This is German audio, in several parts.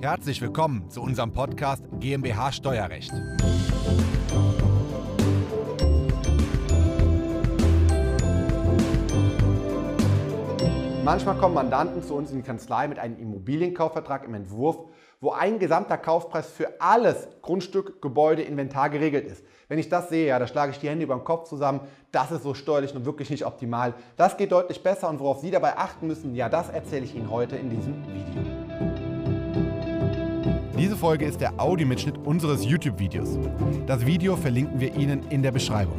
Herzlich willkommen zu unserem Podcast GmbH Steuerrecht. Manchmal kommen Mandanten zu uns in die Kanzlei mit einem Immobilienkaufvertrag im Entwurf, wo ein gesamter Kaufpreis für alles Grundstück, Gebäude, Inventar geregelt ist. Wenn ich das sehe, ja, da schlage ich die Hände über den Kopf zusammen. Das ist so steuerlich nun wirklich nicht optimal. Das geht deutlich besser und worauf Sie dabei achten müssen, ja, das erzähle ich Ihnen heute in diesem Video. Diese Folge ist der Audiomitschnitt unseres YouTube-Videos. Das Video verlinken wir Ihnen in der Beschreibung.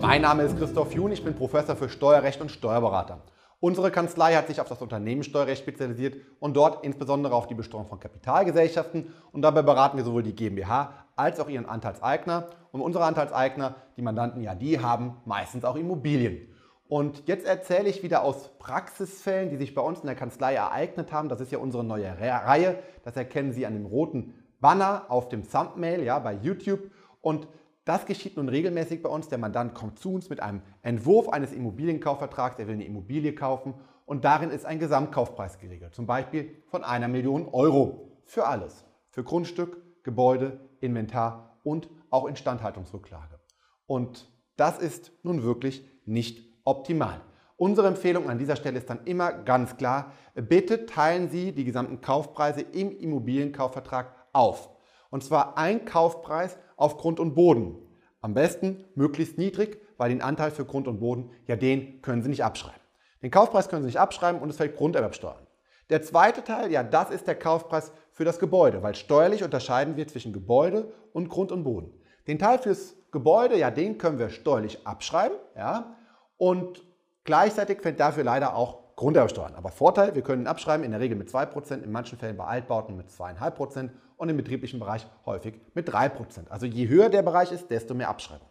Mein Name ist Christoph Jun, ich bin Professor für Steuerrecht und Steuerberater. Unsere Kanzlei hat sich auf das Unternehmenssteuerrecht spezialisiert und dort insbesondere auf die Besteuerung von Kapitalgesellschaften. Und dabei beraten wir sowohl die GmbH als auch ihren Anteilseigner. Und unsere Anteilseigner, die Mandanten, ja, die haben meistens auch Immobilien. Und jetzt erzähle ich wieder aus Praxisfällen, die sich bei uns in der Kanzlei ereignet haben. Das ist ja unsere neue Reihe. Das erkennen Sie an dem roten Banner auf dem Thumbnail ja, bei YouTube. Und das geschieht nun regelmäßig bei uns. Der Mandant kommt zu uns mit einem Entwurf eines Immobilienkaufvertrags. Er will eine Immobilie kaufen und darin ist ein Gesamtkaufpreis geregelt. Zum Beispiel von einer Million Euro für alles. Für Grundstück, Gebäude, Inventar und auch Instandhaltungsrücklage. Und das ist nun wirklich nicht optimal. Unsere Empfehlung an dieser Stelle ist dann immer ganz klar, bitte teilen Sie die gesamten Kaufpreise im Immobilienkaufvertrag auf. Und zwar ein Kaufpreis auf Grund und Boden. Am besten möglichst niedrig, weil den Anteil für Grund und Boden, ja den können Sie nicht abschreiben. Den Kaufpreis können Sie nicht abschreiben und es fällt Grunderwerbsteuer an. Der zweite Teil, ja das ist der Kaufpreis für das Gebäude, weil steuerlich unterscheiden wir zwischen Gebäude und Grund und Boden. Den Teil fürs Gebäude, ja den können wir steuerlich abschreiben, ja, und gleichzeitig fällt dafür leider auch Grunderwerbsteuer an. Aber Vorteil, wir können abschreiben, in der Regel mit 2%, in manchen Fällen bei Altbauten mit 2,5% und im betrieblichen Bereich häufig mit 3%. Also je höher der Bereich ist, desto mehr Abschreibung.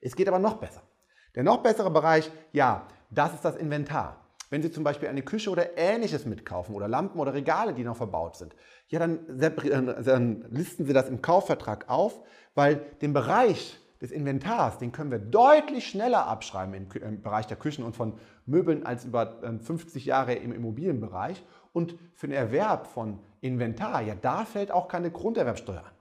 Es geht aber noch besser. Der noch bessere Bereich, ja, das ist das Inventar. Wenn Sie zum Beispiel eine Küche oder ähnliches mitkaufen oder Lampen oder Regale, die noch verbaut sind, ja, dann, dann listen Sie das im Kaufvertrag auf, weil den Bereich des Inventars, den können wir deutlich schneller abschreiben im, im Bereich der Küchen und von Möbeln als über 50 ähm, Jahre im Immobilienbereich. Und für den Erwerb von Inventar, ja, da fällt auch keine Grunderwerbsteuer an.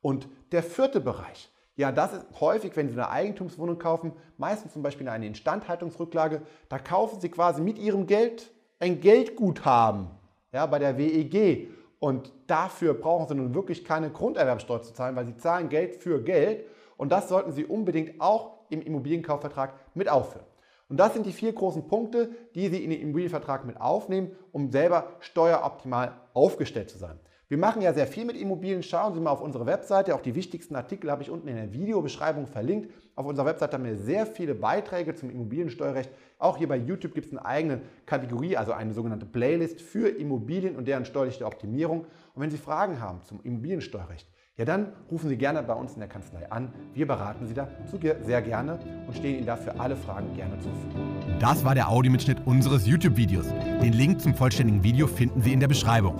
Und der vierte Bereich, ja, das ist häufig, wenn Sie eine Eigentumswohnung kaufen, meistens zum Beispiel eine Instandhaltungsrücklage, da kaufen Sie quasi mit Ihrem Geld ein Geldguthaben ja, bei der WEG. Und dafür brauchen Sie nun wirklich keine Grunderwerbsteuer zu zahlen, weil Sie zahlen Geld für Geld. Und das sollten Sie unbedingt auch im Immobilienkaufvertrag mit aufführen. Und das sind die vier großen Punkte, die Sie in den Immobilienvertrag mit aufnehmen, um selber steueroptimal aufgestellt zu sein. Wir machen ja sehr viel mit Immobilien. Schauen Sie mal auf unsere Webseite. Auch die wichtigsten Artikel habe ich unten in der Videobeschreibung verlinkt. Auf unserer Webseite haben wir sehr viele Beiträge zum Immobiliensteuerrecht. Auch hier bei YouTube gibt es eine eigene Kategorie, also eine sogenannte Playlist für Immobilien und deren steuerliche Optimierung. Und wenn Sie Fragen haben zum Immobiliensteuerrecht, ja dann rufen Sie gerne bei uns in der Kanzlei an. Wir beraten Sie dazu sehr gerne und stehen Ihnen dafür alle Fragen gerne zur Verfügung. Das war der Audiomitschnitt unseres YouTube-Videos. Den Link zum vollständigen Video finden Sie in der Beschreibung.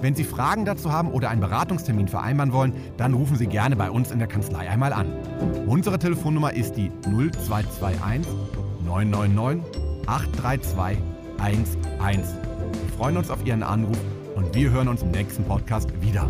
Wenn Sie Fragen dazu haben oder einen Beratungstermin vereinbaren wollen, dann rufen Sie gerne bei uns in der Kanzlei einmal an. Unsere Telefonnummer ist die 0221 999 832 11. Wir freuen uns auf Ihren Anruf und wir hören uns im nächsten Podcast wieder.